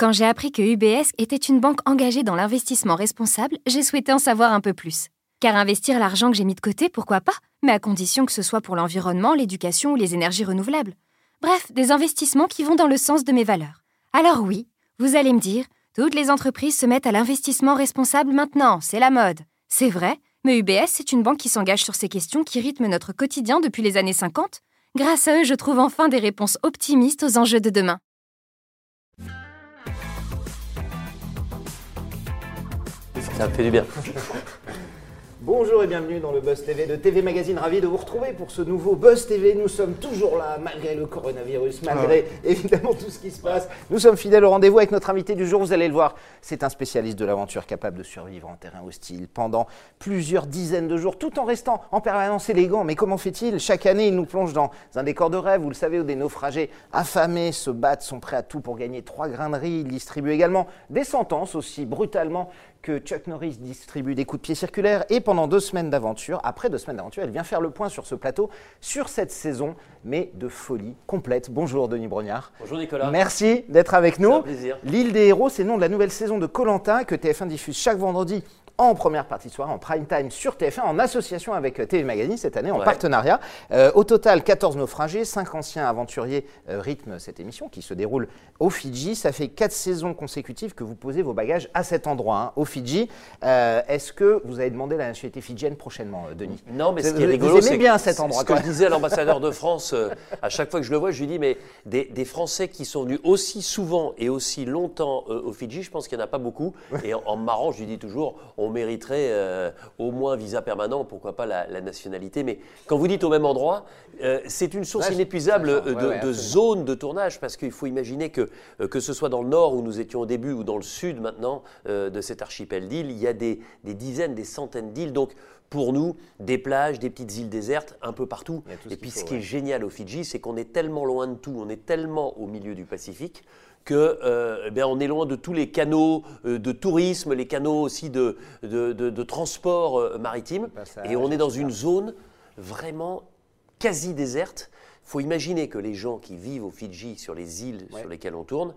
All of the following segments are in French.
Quand j'ai appris que UBS était une banque engagée dans l'investissement responsable, j'ai souhaité en savoir un peu plus. Car investir l'argent que j'ai mis de côté, pourquoi pas Mais à condition que ce soit pour l'environnement, l'éducation ou les énergies renouvelables. Bref, des investissements qui vont dans le sens de mes valeurs. Alors oui, vous allez me dire, toutes les entreprises se mettent à l'investissement responsable maintenant, c'est la mode. C'est vrai, mais UBS, c'est une banque qui s'engage sur ces questions qui rythment notre quotidien depuis les années 50. Grâce à eux, je trouve enfin des réponses optimistes aux enjeux de demain. Ça me fait du bien. Bonjour et bienvenue dans le Buzz TV de TV Magazine. Ravi de vous retrouver pour ce nouveau Buzz TV. Nous sommes toujours là, malgré le coronavirus, malgré évidemment tout ce qui se passe. Nous sommes fidèles au rendez-vous avec notre invité du jour. Vous allez le voir, c'est un spécialiste de l'aventure capable de survivre en terrain hostile pendant plusieurs dizaines de jours, tout en restant en permanence élégant. Mais comment fait-il? Chaque année, il nous plonge dans un décor de rêve, vous le savez, où des naufragés affamés se battent, sont prêts à tout pour gagner trois grains de riz. Il distribue également des sentences aussi brutalement que Chuck Norris distribue des coups de pied circulaires et pendant deux semaines d'aventure, après deux semaines d'aventure, elle vient faire le point sur ce plateau, sur cette saison, mais de folie complète. Bonjour Denis Brognard. Bonjour Nicolas. Merci d'être avec nous. un plaisir. L'île des héros, c'est le nom de la nouvelle saison de Colanta que TF1 diffuse chaque vendredi en première partie de soirée, en prime time sur TF1, en association avec euh, TV Magazine cette année, en Ouais. partenariat. Euh, au total, 14 naufragés, 5 anciens aventuriers euh, rythment cette émission qui se déroule au Fidji. Ça fait 4 saisons consécutives que vous posez vos bagages à cet endroit, hein, au Fidji. Euh, Est-ce que vous avez demandé la nationalité fidjienne prochainement, Denis? Non, mais ce Vous- qui est rigolo, aimez c'est bien cet endroit, Ce que je disais à l'ambassadeur de France, à chaque fois que je le vois, je lui dis, mais des, des Français qui sont venus aussi souvent et aussi longtemps au Fidji, je pense qu'il n'y en a pas beaucoup. Et en, en marrant, je lui dis toujours, on mériterait euh, au moins un visa permanent, pourquoi pas la, la nationalité. Mais quand vous dites au même endroit, euh, c'est une source inépuisable de, Ouais, ouais, de absolument. zones de tournage, parce qu'il faut imaginer que, euh, que ce soit dans le nord où nous étions au début ou dans le sud maintenant de cet archipel d'îles, il y a des, des dizaines, des centaines d'îles. Donc, pour nous, des plages, des petites îles désertes, un peu partout. Et puis, ce qui est génial au Fidji, c'est qu'on est tellement loin de tout, on est tellement au milieu du Pacifique que euh, eh bien, on est loin de tous les canaux euh, de tourisme, les canaux aussi de, de, de- de transport euh, maritime. passage, Et on est dans une zone vraiment quasi déserte. Il faut imaginer que les gens qui vivent au Fidji, sur les îles Ouais. sur lesquelles on tourne,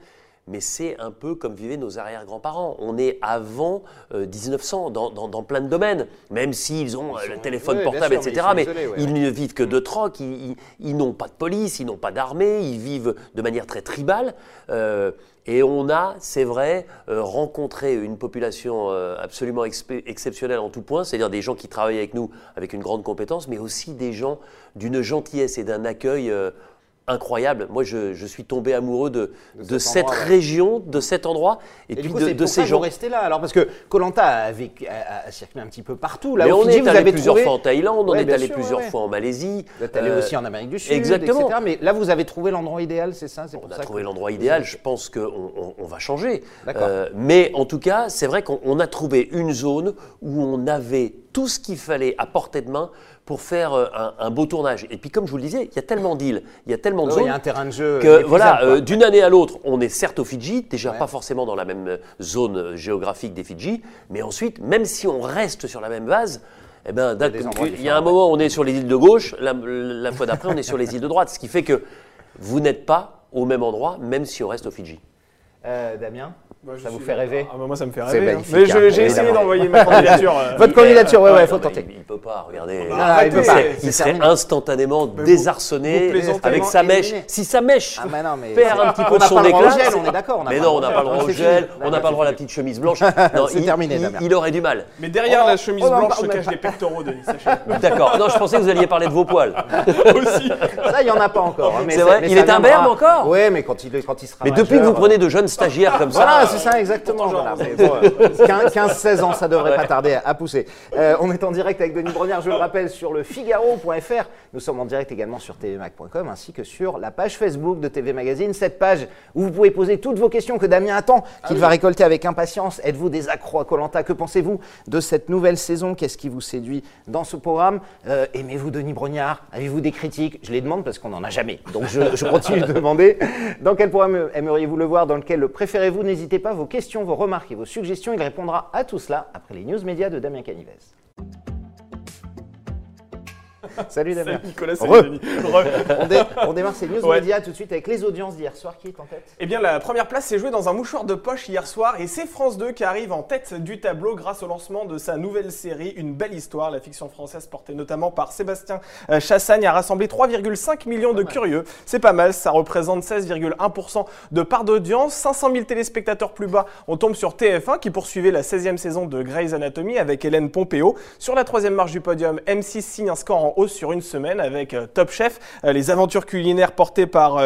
mais c'est un peu comme vivaient nos arrière-grands-parents. On est avant euh, 1900 dans, dans- dans plein de domaines, même s'ils ont euh, le téléphone oui, portable, sûr, mais etc. ils Mais isolés, ouais, ils ne vivent que de troc, ils, ils- ils n'ont pas de police, ils n'ont pas d'armée, ils vivent de manière très tribale. Euh, et on a, c'est vrai, euh, rencontré une population euh, absolument exceptionnelle en tout point, c'est-à-dire des gens qui travaillent avec nous avec une grande compétence, mais aussi des gens d'une gentillesse et d'un accueil euh, incroyable. Moi, je, je suis tombé amoureux de, De de, cet cette endroit, ouais. région, de cet endroit, et, Et, puis du coup, de, ces gens. vous restez là. Alors, parce que Colanta a, vécu- a- a circulé un petit peu partout. Là, Mais on Fidji, est vous allé avez plusieurs trouvé- fois en Thaïlande, on est allé sûr, plusieurs ouais. fois en Malaisie. Vous êtes allé Euh, aussi en Amérique du Sud, exactement. etc. Mais là, vous avez trouvé l'endroit idéal, c'est ça? On a trouvé que- l'endroit idéal, je pense qu'on on, on va changer. Euh, mais en tout cas, c'est vrai qu'on on a trouvé une zone où on avait tout ce qu'il fallait à portée de main pour faire euh, un, un beau tournage. Et puis comme je vous le disais, il y a tellement d'îles, il y a tellement de Ouais, zones Il y a un terrain de jeu. que voilà, euh, d'une année à l'autre, on est certes au Fidji, déjà Ouais. pas forcément dans la même euh, zone géographique des Fidji, mais ensuite, même si on reste sur la même vase, eh ben, il y a un moment, on est sur les îles de gauche, la, la fois d'après, on est sur les îles de droite, ce qui fait que vous n'êtes pas au même endroit, même si on reste au Fidji. Euh, Damien? Bah, Ça vous suis fait rêver Ah bah moi ça me fait rêver. hein. Mais hein, j'ai essayé d'envoyer ma candidature. euh, Votre candidature, ouais, ouais, Non, faut tenter. Il, ne peut pas, regardez. Bah, il peut pas. il serait instantanément désarçonné vous avec sa mèche. Éliminé. Si sa mèche Ah, mais non, mais perd un petit peu de n'a son pas le droit au éclat. gel, c'est- on est d'accord. on n'a Mais non, on n'a pas le droit au gel, on n'a pas le droit à la petite chemise blanche. C'est il- terminé, il- aurait du mal. Mais derrière Oh, la chemise en blanche se cachent les pectoraux, Denis. D'accord. Non, je pensais que vous alliez parler de vos poils. Aussi. Ça, il n'y en a pas encore. hein, C'est vrai Il est imberbe encore Oui, mais quand il, quand il sera Mais depuis que vous prenez de jeunes stagiaires comme ça. C'est ça exactement. Voilà. bon, euh, 15-16 ans, ça devrait pas tarder à, à pousser. Euh, on est en direct avec Denis Brognard, je le rappelle, sur le Figaro.fr. Nous sommes en direct également sur tvmac.com ainsi que sur la page Facebook de TV Magazine. Cette page où vous pouvez poser toutes vos questions que Damien attend, qu'il va récolter avec impatience. Êtes-vous des accros à Colanta? Que pensez-vous de cette nouvelle saison? Qu'est-ce qui vous séduit dans ce programme? Euh, Aimez-vous Denis Brognard? Avez-vous des critiques? Je les demande parce qu'on n'en a jamais. Donc je, je continue de demander. Dans quel programme aimeriez-vous le voir? Dans lequel le préférez-vous? N'hésitez pas, vos questions, vos remarques et vos suggestions. Il répondra à tout cela après les news médias de Damien Canivez. Salut Damien. Salut Nicolas, Re. salut Denis. Re. On, dé- on démarre ces news Ouais. médias tout de suite avec les audiences d'hier soir qui est en tête? Eh bien, la première place s'est jouée dans un mouchoir de poche hier soir et c'est France 2 qui arrive en tête du tableau grâce au lancement de sa nouvelle série Une belle histoire. La fiction française portée notamment par Sébastien euh, Chassagne a rassemblé 3,5 millions de curieux. C'est pas mal, ça représente 16,1% de part d'audience. 500 000 téléspectateurs plus bas, on tombe sur TF1 qui poursuivait la 16e saison de Grey's Anatomy avec Hélène Pompeo. Sur la troisième marche du podium, M6 signe un score en hausse sur une semaine avec euh, Top Chef, euh, les aventures culinaires portées par,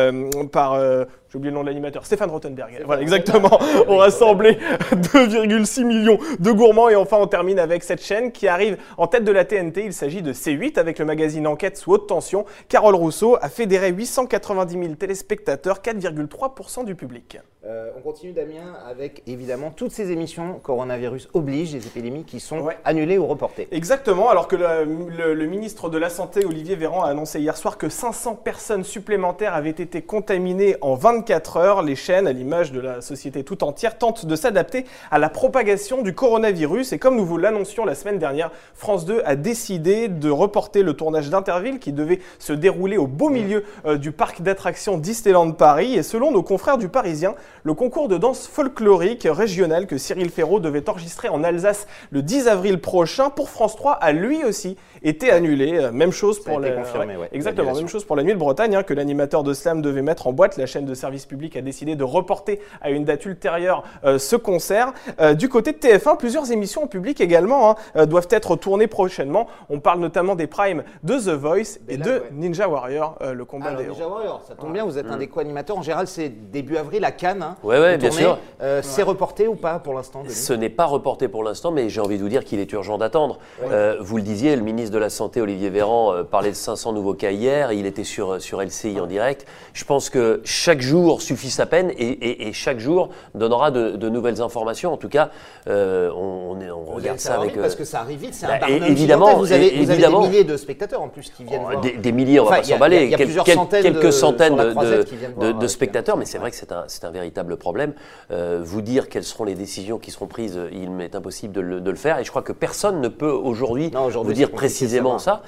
par euh, j'ai oublié le nom de l'animateur, Stéphane Rothenberg. Voilà, exactement. On rassemblé 2,6 millions de gourmands et enfin on termine avec cette chaîne qui arrive en tête de la TNT. Il s'agit de C8 avec le magazine Enquête sous haute tension. Carole Rousseau a fédéré 890 000 téléspectateurs, 4,3% du public. Euh, on continue Damien avec évidemment toutes ces émissions coronavirus oblige, des épidémies qui sont Ouais. annulées ou reportées. Exactement, alors que le, le- le ministre de la Santé, Olivier Véran, a annoncé hier soir que 500 personnes supplémentaires avaient été contaminées en 24 heures. Les chaînes, à l'image de la société tout entière, tentent de s'adapter à la propagation du coronavirus. Et comme nous vous l'annoncions la semaine dernière, France 2 a décidé de reporter le tournage d'Interville qui devait se dérouler au beau milieu euh, du parc d'attractions Disneyland Paris. Et selon nos confrères du Parisien, le concours de danse folklorique régional que Cyril Ferraud devait enregistrer en Alsace le 10 avril prochain pour France 3 a lui aussi été annulé. Euh, Même chose Ça a pour été la- confirmé, ouais, Exactement, l'annulation. même chose pour la nuit de Bretagne hein, que l'animateur de Slam devait mettre en boîte. La chaîne de service public a décidé de reporter à une date ultérieure euh, ce concert. Euh, du côté de TF1, plusieurs émissions en public également hein, euh, doivent être tournées prochainement. On parle notamment des primes de The Voice et là, de ouais. Ninja Warrior, euh, le combat Alors des déjà, Warrior, ça tombe bien, vous êtes un des co-animateurs. En général, c'est début avril à Cannes. hein, Ouais, bien sûr. Euh, C'est reporté ou pas pour l'instant Ce n'est pas reporté pour l'instant, mais j'ai envie de vous dire qu'il est urgent d'attendre. Euh, vous le disiez, le ministre de la Santé, Olivier Véran, euh, parlait de 500 nouveaux cas hier. Il était sur, sur LCI en direct. Je pense que chaque jour suffit sa peine et, et- et chaque jour donnera de, de nouvelles informations. En tout cas, euh, on, regarde ça avec. vite euh, parce que ça arrive vite, c'est bah, un évidemment. Vous avez, des milliers de spectateurs en plus qui viennent Oh, voir. Des, des milliers, on va Enfin, pas s'emballer. Quel- quelques de- centaines de, euh, spectateurs, mais c'est vrai que c'est un, véritable problème. Euh, vous dire quelles seront les décisions qui seront prises, il m'est impossible de le, de le faire. Et je crois que personne ne peut aujourd'hui vous dire précisément ça,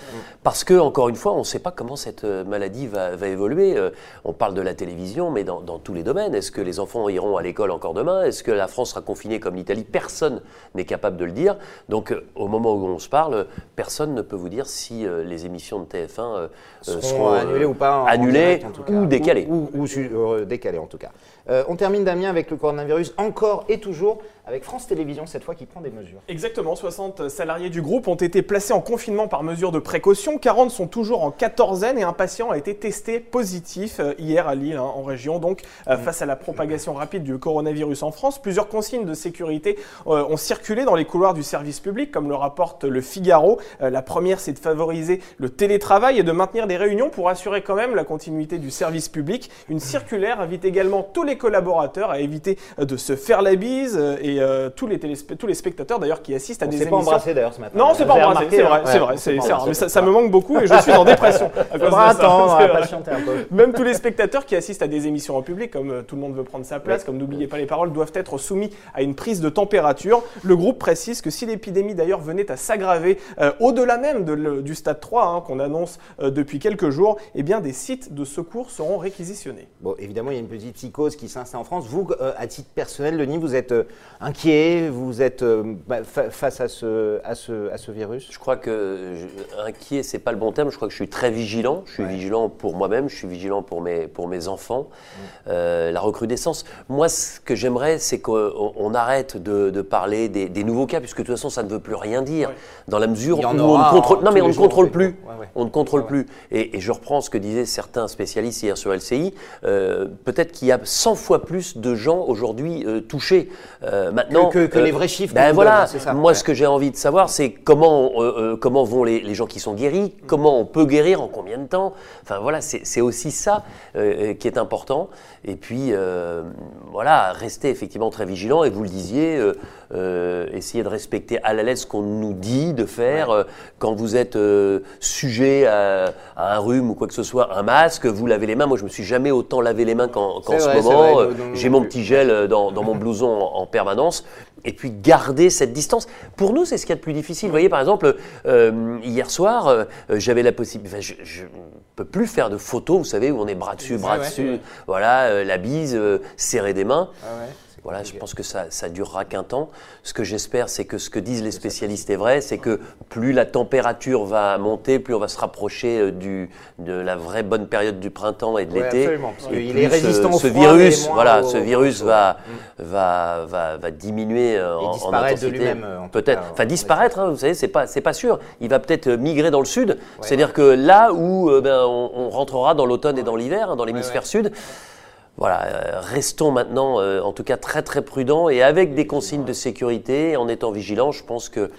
parce que encore une fois, on ne sait pas comment cette maladie va, va évoluer. Euh, on parle de la télévision, mais dans, dans tous les domaines. Est-ce que les enfants iront à l'école encore demain? Est-ce que la France sera confinée comme l'Italie? Personne n'est capable de le dire. Donc, euh, au moment où on se parle, personne ne peut vous dire si euh, les émissions de TF1 euh, seront annulées ou pas en annulées direct, en ou décalées. Ou, ou- ou su- décalées en tout cas. On termine Damien avec le coronavirus encore et toujours avec France Télévisions cette fois qui prend des mesures. Exactement, 60 salariés du groupe ont été placés en confinement par mesure de précaution, 40 sont toujours en quatorzaine et un patient a été testé positif euh, hier à Lille, hein, en région. Donc, euh, face à la propagation rapide du coronavirus en France, plusieurs consignes de sécurité euh, ont circulé dans les couloirs du service public, comme le rapporte le Figaro. Euh, la première, c'est de favoriser le télétravail et de maintenir des réunions pour assurer quand même la continuité du service public. Une circulaire invite également tous les collaborateurs à éviter de se faire la bise euh, euh, tous, les tous les spectateurs d'ailleurs qui assistent à On des s'est pas émissions. embrassé d'ailleurs ce matin. Non, c'est Vous pas embrassé, c'est hein vrai, c'est vrai, on c'est s'est embrassé. mais ça, ça me manque beaucoup et je suis en dépression à cause de ça. attendre, on vrai. patienter un peu. Même tous les spectateurs qui assistent à des émissions en public, comme euh, tout le monde veut prendre sa place, comme n'oubliez pas les paroles, doivent être soumis à une prise de température. Le groupe précise que si l'épidémie d'ailleurs venait à s'aggraver euh, au-delà même de le- du stade 3 hein, qu'on annonce euh, depuis quelques jours, eh bien des sites de secours seront réquisitionnés. Bon, évidemment, il y a une petite psychose qui s'installe en France. Vous, euh, à titre personnel, Denis, vous êtes euh, inquiet, vous êtes euh, bah, fa- face à ce, à ce, à ce virus? Je crois que je- inquiet, c'est pas le bon terme. Je crois que je suis très vigilant. Je suis vigilant pour moi-même. Je suis vigilant pour mes pour mes enfants. Euh, la recrudescence. Moi, ce que j'aimerais, c'est qu'on on arrête de, de parler des, des nouveaux cas, puisque de toute façon, ça ne veut plus rien dire. Ouais. Dans la mesure où on ne contrôle. Non, mais on ne contrôle plus. fois. Ouais, ouais. On ne contrôle Ouais, plus. Et, et je reprends ce que disaient certains spécialistes hier sur LCI. euh, Peut-être qu'il y a 100 fois plus de gens aujourd'hui euh, touchés. Euh, maintenant, Que- que- que les vrais chiffres Ben voilà. donne, c'est ça. Moi, Ouais. ce que j'ai envie de savoir, c'est comment euh, euh, comment vont les, les gens qui sont guéris, comment on peut guérir, en combien de temps. Enfin voilà, c'est aussi ça euh, qui est important. Et puis euh, voilà, rester effectivement très vigilant. Et vous le disiez, euh, euh, essayer de respecter à la lettre ce qu'on nous dit de faire. Euh, quand vous êtes euh, sujet à, à un rhume ou quoi que ce soit, un masque, vous lavez les mains. Moi, je me suis jamais autant lavé les mains qu'en ce vrai, moment. Euh, J'ai mon petit gel dans, dans mon blouson en, en permanence. Et puis garder cette distance. Pour nous, c'est ce qu'il y a de plus difficile. Vous voyez, par exemple, euh, hier soir, euh, j'avais la possibilité. enfin, je ne peux plus faire de photos, vous savez, où on est bras dessus, bras ouais, dessus, ouais. voilà, euh, la bise, serrer des mains. Ah ouais, Voilà, je pense que ça, ça durera qu'un temps. Ce que j'espère, c'est que ce que disent les spécialistes est vrai, c'est que plus la température va monter, plus on va se rapprocher euh, du, de la vraie bonne période du printemps et de Ouais, l'été. absolument, parce Et qu'il plus est résistant ce, au ce virus, voilà, au- ce virus au- va, va, va, va diminuer euh, en, en disparaître de intensité. euh, en Peut-être, enfin en disparaître, hein, vous savez, c'est pas, c'est pas sûr. Il va peut-être euh, migrer dans le sud. C'est-à-dire que là où euh, ben, on, on rentrera dans l'automne et dans l'hiver, hein, dans l'hémisphère sud. Voilà, euh, restons maintenant, euh, en tout cas, très très prudents et avec des consignes de sécurité, en étant vigilants. Je pense que,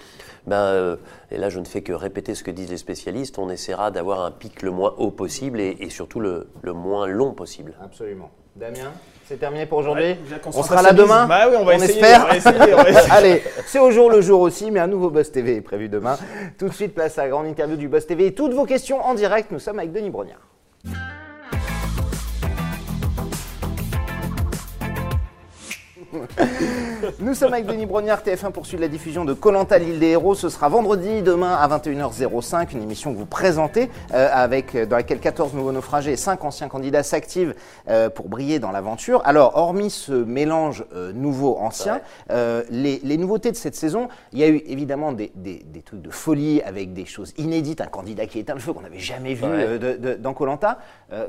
ben, euh, et là, je ne fais que répéter ce que disent les spécialistes. On essaiera d'avoir un pic le moins haut possible et, et surtout le, le moins long possible. Absolument. Damien, c'est terminé pour aujourd'hui. On se sera là demain. Bah oui, on va essayer, espère. on va essayer, on va essayer. Allez, c'est au jour le jour aussi, mais un nouveau Buzz TV est prévu demain. Tout de suite, place à la grande interview du Buzz TV et toutes vos questions en direct. Nous sommes avec Denis Brognard. Nous sommes avec Denis Brognard, TF1 poursuit la diffusion de Colanta l'île des héros. Ce sera vendredi, demain à 21h05, une émission que vous présentez, euh, avec, euh, dans laquelle 14 nouveaux naufragés et 5 anciens candidats s'activent euh, pour briller dans l'aventure. Alors, hormis ce mélange euh, nouveau-ancien, les, les nouveautés de cette saison, il y a eu évidemment des, des- des trucs de folie avec des choses inédites, un candidat qui éteint le feu qu'on n'avait jamais vu Ouais. de- de- dans Colanta.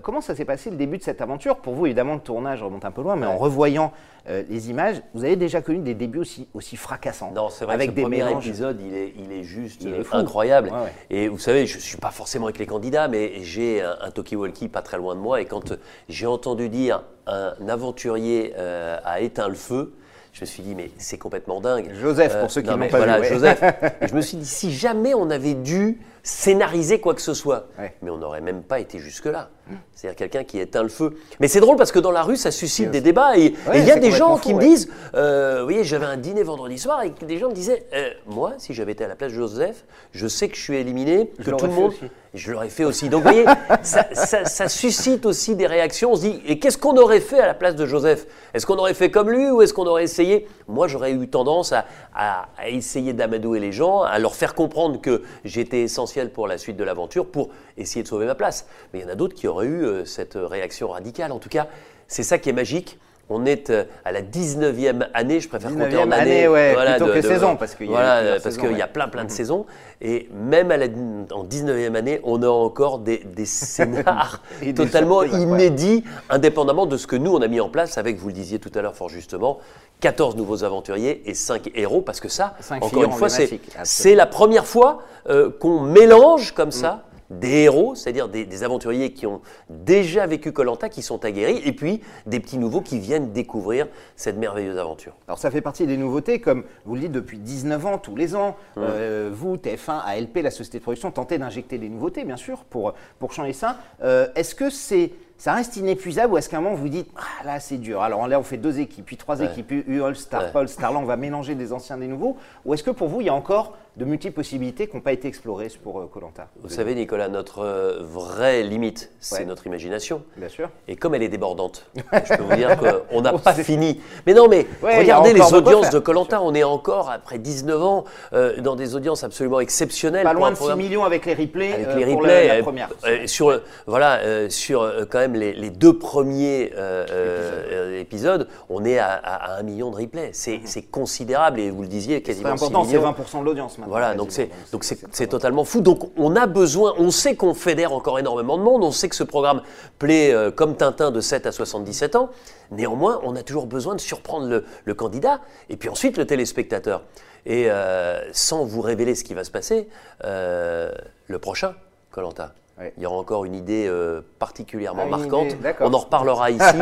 comment ça s'est passé le début de cette aventure? Pour vous, évidemment, le tournage remonte un peu loin, mais en revoyant euh, les images, vous avez déjà connu des débuts aussi, aussi fracassants. Non, c'est vrai avec que des premier mélanges. épisode, il est, il est juste Il est euh, incroyable. Ouais, ouais. Et vous savez, je ne suis pas forcément avec les candidats, mais j'ai un, un talkie-walkie pas très loin de moi. Et quand euh, j'ai entendu dire un aventurier euh, a éteint le feu, je me suis dit, mais c'est complètement dingue. Joseph, pour ceux qui non, l'ont mais pas voilà, vu, ouais. Joseph. Je me suis dit, si jamais on avait dû scénariser quoi que ce soit, Ouais. mais on n'aurait même pas été jusque-là. C'est-à-dire quelqu'un qui éteint le feu. Mais c'est drôle parce que dans la rue, ça suscite des débats. Et il Ouais, y a des gens qui me disent, euh, vous voyez, j'avais un dîner vendredi soir et des gens me disaient, euh, moi, si j'avais été à la place de Joseph, je sais que je suis éliminé, que tout le monde, aussi. je l'aurais fait aussi. Donc vous voyez, ça, ça- ça suscite aussi des réactions. On se dit, et qu'est-ce qu'on aurait fait à la place de Joseph? Est-ce qu'on aurait fait comme lui ou est-ce qu'on aurait essayé? Moi, j'aurais eu tendance à, à- à essayer d'amadouer les gens, à leur faire comprendre que j'étais essentiel pour la suite de l'aventure, pour essayer de sauver ma place. Mais il y en a d'autres qui auraient eu euh, cette réaction radicale. En tout cas, c'est ça qui est magique. On est euh, à la 19e année, je préfère compter 19e en année. année, ouais, plutôt que saison, parce qu'il y a voilà, y plein plein de saisons. Et même à la, en 19e année, on a encore des, des scénars totalement surprises inédits, indépendamment de ce que nous, on a mis en place avec, vous le disiez tout à l'heure fort justement, 14 nouveaux aventuriers et 5 héros, parce que ça, encore une fois, c'est la première fois euh, qu'on mélange comme Mm. ça des héros, c'est-à-dire des, des aventuriers qui ont déjà vécu Colanta, qui sont aguerris, et puis des petits nouveaux qui viennent découvrir cette merveilleuse aventure. Alors ça fait partie des nouveautés, comme vous le dites depuis 19 ans, tous les ans. Euh, vous, TF1, ALP, la société de production, tentez d'injecter des nouveautés, bien sûr, pour, pour changer ça. Euh, est-ce que c'est, ça reste inépuisable ou est-ce qu'à un moment vous dites, ah là c'est dur, alors là on fait deux équipes, puis trois équipes, U All Star, Ouais. Paul, Star, là on va mélanger des anciens des nouveaux, ou est-ce que pour vous il y a encore de multiples possibilités qui n'ont pas été explorées pour Colanta Vous savez, Nicolas, notre euh, vraie limite, c'est Ouais. notre imagination. Bien sûr. Et comme elle est débordante, je peux vous dire qu'on n'a pas c'est- fini. Mais non, mais Ouais, regardez les audiences de Colanta. On est encore, après 19 ans, euh, dans des audiences absolument exceptionnelles. Pas loin de 6 programme- millions avec les replays, avec euh, les pour replays, la, la euh, première. euh, sur euh, voilà euh, sur euh, quand même les, les deux premiers euh, euh, euh, épisodes, on est à, à- à un million de replays. C'est c'est considérable et vous le disiez C'est quasiment 6 important, c'est millions. 20% de l'audience maintenant. Voilà, donc c'est donc c'est totalement fou. Donc on a besoin, on sait qu'on fédère encore énormément de monde, on sait que ce programme plaît euh, comme Tintin de 7 à 77 ans. Néanmoins, on a toujours besoin de surprendre le, le candidat et puis ensuite le téléspectateur. Et euh, sans vous révéler ce qui va se passer, euh, le prochain, Colanta. Ouais. Il y aura encore une idée euh, particulièrement Ah, marquante. idée. On en reparlera ici,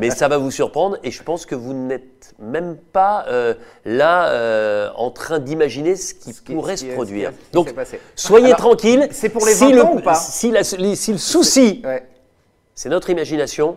mais ça va vous surprendre. Et je pense que vous n'êtes même pas euh, là euh, en train d'imaginer ce qui Ce pourrait se produire. qui Donc, soyez Alors, tranquille. c'est pour les si 20 le, ou pas si, la- si le souci, Ouais. c'est notre imagination,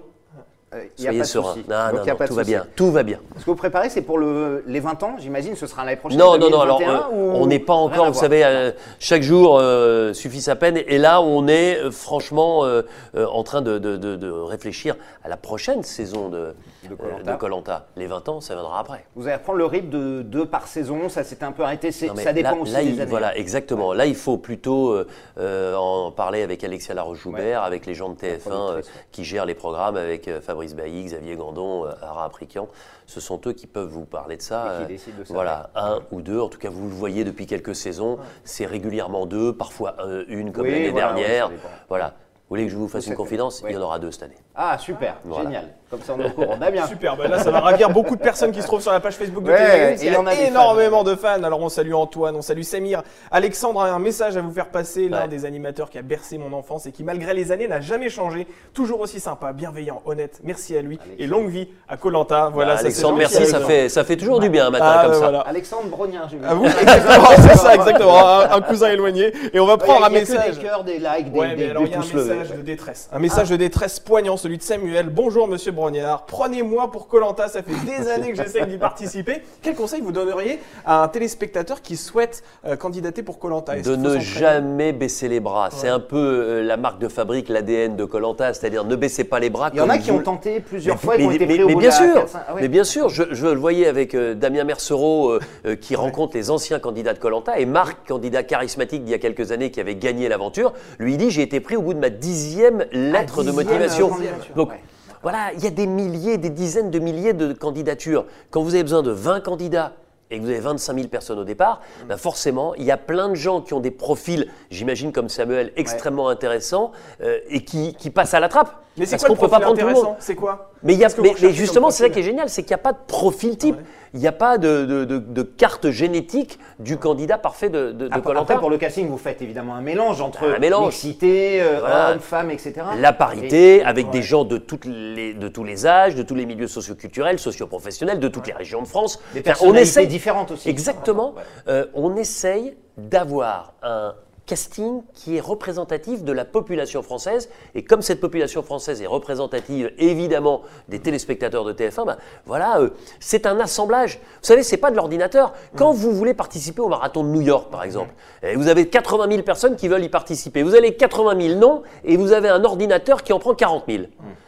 Euh, y a Soyez pas de serein. Non, Donc, non, y a non, pas de tout va bien. Tout va bien. Ce que vous préparez, c'est pour le, les 20 ans, j'imagine, ce sera l'année prochaine Non, non, non, alors 2021, euh, ou- on n'est pas encore, vous savez, euh, chaque jour euh, suffit sa peine. Et là, on est franchement euh, euh, en train de, de- de- de réfléchir à la prochaine saison de De euh, de Koh-Lanta. Les 20 ans, ça viendra après. Vous allez reprendre le rythme de deux par saison, ça s'était un peu arrêté, Non, ça dépend là, aussi là, des il- années. Voilà, exactement. Là, il faut plutôt euh, euh, en parler avec Alexia Laroche-Joubert, avec les gens de TF1 euh, productrice. qui gèrent les programmes, avec euh, Fabrice Bailly, Xavier Gandon, euh, Ara Aprikian. Ce sont eux qui peuvent vous parler de ça. Et qui euh, décident de ça, Voilà, un ou deux. En tout cas, vous le voyez depuis quelques saisons. C'est régulièrement deux, parfois euh, une comme Oui, l'année voilà, dernière. voilà. Vous voulez que je vous fasse Vous une confidence ouais. Il y en aura deux cette année. Ah, super, Voilà. génial. Comme ça, on est au courant. Damien. Super, bah là ça va ravir beaucoup de personnes qui se trouvent sur la page Facebook de Ouais, il y en a a fans. énormément de fans. Alors on salue Antoine, on salue Samir. Alexandre a un message à vous faire passer, l'un Ouais. des animateurs qui a bercé mon enfance et qui malgré les années n'a jamais changé. Toujours aussi sympa, bienveillant, honnête. Merci à lui et longue vie à Colanta. Voilà, Bah, ça, c'est Alexandre, merci, ça Alexandre. fait, ça fait toujours du bien un matin Ah, comme ça. voilà. Alexandre Brognard, j'ai vu. À vous, c'est ça, exactement. Un, un cousin éloigné. Et on va prendre un il y a que message. des cœurs, des likes, des, Ouais, des- mais alors des il y a un pouces levés. Message de détresse. Un message de détresse poignant, celui de Samuel. Bonjour Monsieur Brognard, prenez-moi pour Colanta, ça fait des années que j'essaie d'y participer. Quel conseil vous donneriez à un téléspectateur qui souhaite euh, candidater pour Colanta? De ne jamais baisser les bras. C'est un peu euh, la marque de fabrique, l'ADN de Colanta, c'est-à-dire ne baissez pas les bras. Il y en a qui vous ont tenté plusieurs Mais- fois, ils mais- ont été mais- pris au mais bout bien de la sûr, 4-5. Ah ouais. mais bien sûr, je, je le voyais avec euh, Damien Mercereau euh, euh, qui rencontre les anciens candidats de Colanta et Marc, candidat charismatique d'il y a quelques années qui avait gagné l'aventure, lui dit j'ai été pris au bout de ma dixième lettre de dixième, motivation. euh, Donc ouais. voilà, il y a des milliers, des dizaines de milliers de candidatures. Quand vous avez besoin de 20 candidats et que vous avez 25 000 personnes au départ, Mm. ben forcément, il y a plein de gens qui ont des profils, j'imagine comme Samuel, extrêmement intéressants euh, et qui, qui passent à la trappe. Mais c'est quoi le peut pas intéressant C'est quoi? Mais, y a, mais, mais justement, c'est ça qui est génial, c'est qu'il n'y a pas de profil type. Ouais. Il n'y a pas de, de- de- de carte génétique du candidat parfait de, de, Après, Koh-Lanta. après, pour le casting, vous faites évidemment un mélange entre Un mélange. mixité, euh, Voilà. hommes, femmes, etc. La parité, avec Ouais. des gens de, toutes les, de tous les âges, de tous les milieux socioculturels, socioprofessionnels, de toutes les régions de France. Des Enfin, personnalités différentes aussi. Exactement. Ouais. Euh, on essaye d'avoir un casting qui est représentatif de la population française. Et comme cette population française est représentative, évidemment, des téléspectateurs de TF1, ben, voilà, euh, c'est un assemblage. Vous savez, c'est pas de l'ordinateur. Quand vous voulez participer au marathon de New York, par exemple, et vous avez 80 000 personnes qui veulent y participer. Vous avez 80 000 noms et vous avez un ordinateur qui en prend 40 000.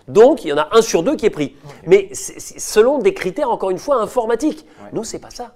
Donc, il y en a un sur deux qui est pris. Mais selon des critères, encore une fois, informatiques. Nous, c'est pas ça.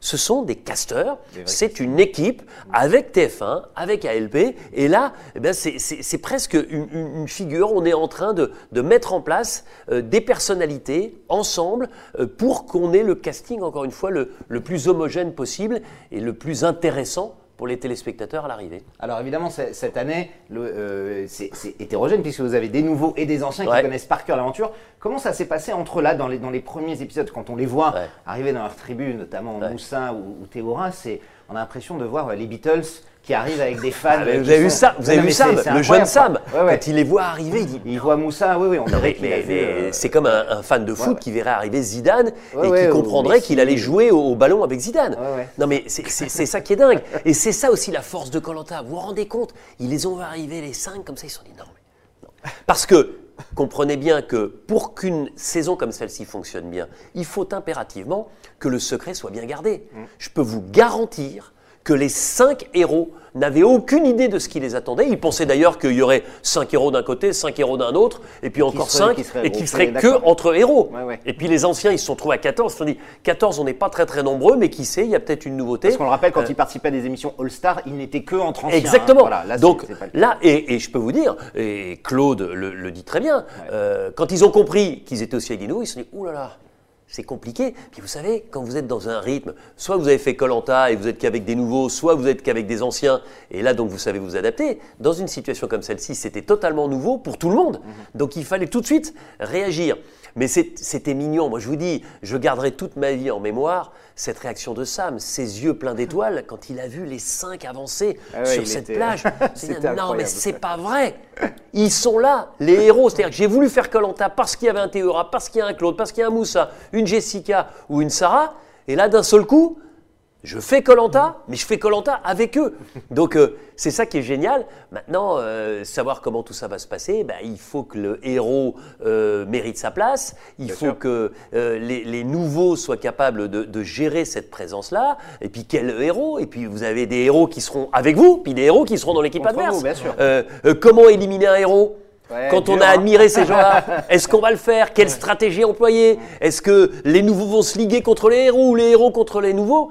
Ce sont des casteurs, c'est une équipe avec TF1, avec ALP, et là, eh c'est- presque une, une- une figure, on est en train de, de mettre en place euh, des personnalités ensemble euh, pour qu'on ait le casting, encore une fois, le, le plus homogène possible et le plus intéressant pour les téléspectateurs à l'arrivée. Alors évidemment, cette année, euh, c'est hétérogène puisque vous avez des nouveaux et des anciens qui connaissent par cœur l'aventure. Comment ça s'est passé entre là, dans les, dans les premiers épisodes, quand on les voit Ouais. arriver dans leur tribu, notamment. Moussa ou, ou Théora, c'est on a l'impression de voir euh, les Beatles qui arrivent avec des fans. Ah, euh, vous avez vu sont- ça, vous Non, avez non, vu le jeune Sam, quoi. Ouais, ouais. quand il les voit arriver, il dit Il voit Moussa, oui, oui, on Non, dirait mais, euh, c'est comme un, un fan de foot qui verrait arriver Zidane et qui comprendrait qu'il allait jouer au, au ballon avec Zidane. Non mais c'est ça qui est dingue. Et c'est ça aussi la force de Colanta. Vous vous rendez compte Ils les ont vu arriver les cinq comme ça, ils se sont dit non. mais non. Parce que comprenez bien que pour qu'une saison comme celle-ci fonctionne bien, il faut impérativement que le secret soit bien gardé. Mm. Je peux vous garantir que les cinq héros n'avaient aucune idée de ce qui les attendait. Ils pensaient d'ailleurs qu'il y aurait cinq héros d'un côté, cinq héros d'un autre, et puis encore cinq, et qui regroupés, seraient que entre héros. Ouais, ouais. Et puis les anciens, ils se sont trouvés à 14. Ils se sont dit, 14, on n'est pas très très nombreux, mais qui sait, il y a peut-être une nouveauté. Parce qu'on le rappelle, quand Euh, il participait à des émissions All-Star, il n'était que entre anciens. Exactement. hein. Voilà, là, Donc là, et, et je peux vous dire, et Claude le, le dit très bien, euh, quand ils ont compris qu'ils étaient aussi avec nous, ils se sont dit, ouh là là, c'est compliqué. Puis vous savez, quand vous êtes dans un rythme, soit vous avez fait Colanta et vous êtes qu'avec des nouveaux, soit vous êtes qu'avec des anciens, et là donc vous savez vous adapter. Dans une situation comme celle-ci, c'était totalement nouveau pour tout le monde. Mhm. Donc il fallait tout de suite réagir. Mais c'était mignon. Moi, je vous dis, je garderai toute ma vie en mémoire cette réaction de Sam, ses yeux pleins d'étoiles quand il a vu les cinq avancer Ah ouais, sur cette était- plage. C'était non, mais c'est pas vrai. Ils sont là, les héros. C'est-à-dire que j'ai voulu faire Colanta parce qu'il y avait un Théora, parce qu'il y a un Claude, parce qu'il y a un Moussa, une Jessica ou une Sarah. Et là, d'un seul coup, Je fais Colanta, mais je fais Colanta avec eux. Donc euh, c'est ça qui est génial. Maintenant, euh, savoir comment tout ça va se passer, ben, il faut que le héros euh, mérite sa place. Il faut que les, les nouveaux soient capables de, de gérer cette présence-là. Et puis quel héros? Et puis vous avez des héros qui seront avec vous, puis des héros qui seront dans l'équipe adverse. vous, bien sûr. Comment éliminer un héros? Ouais, quand on a hein. admiré ces gens-là, est-ce qu'on va le faire? Quelle stratégie employer? Est-ce que les nouveaux vont se liguer contre les héros ou les héros contre les nouveaux?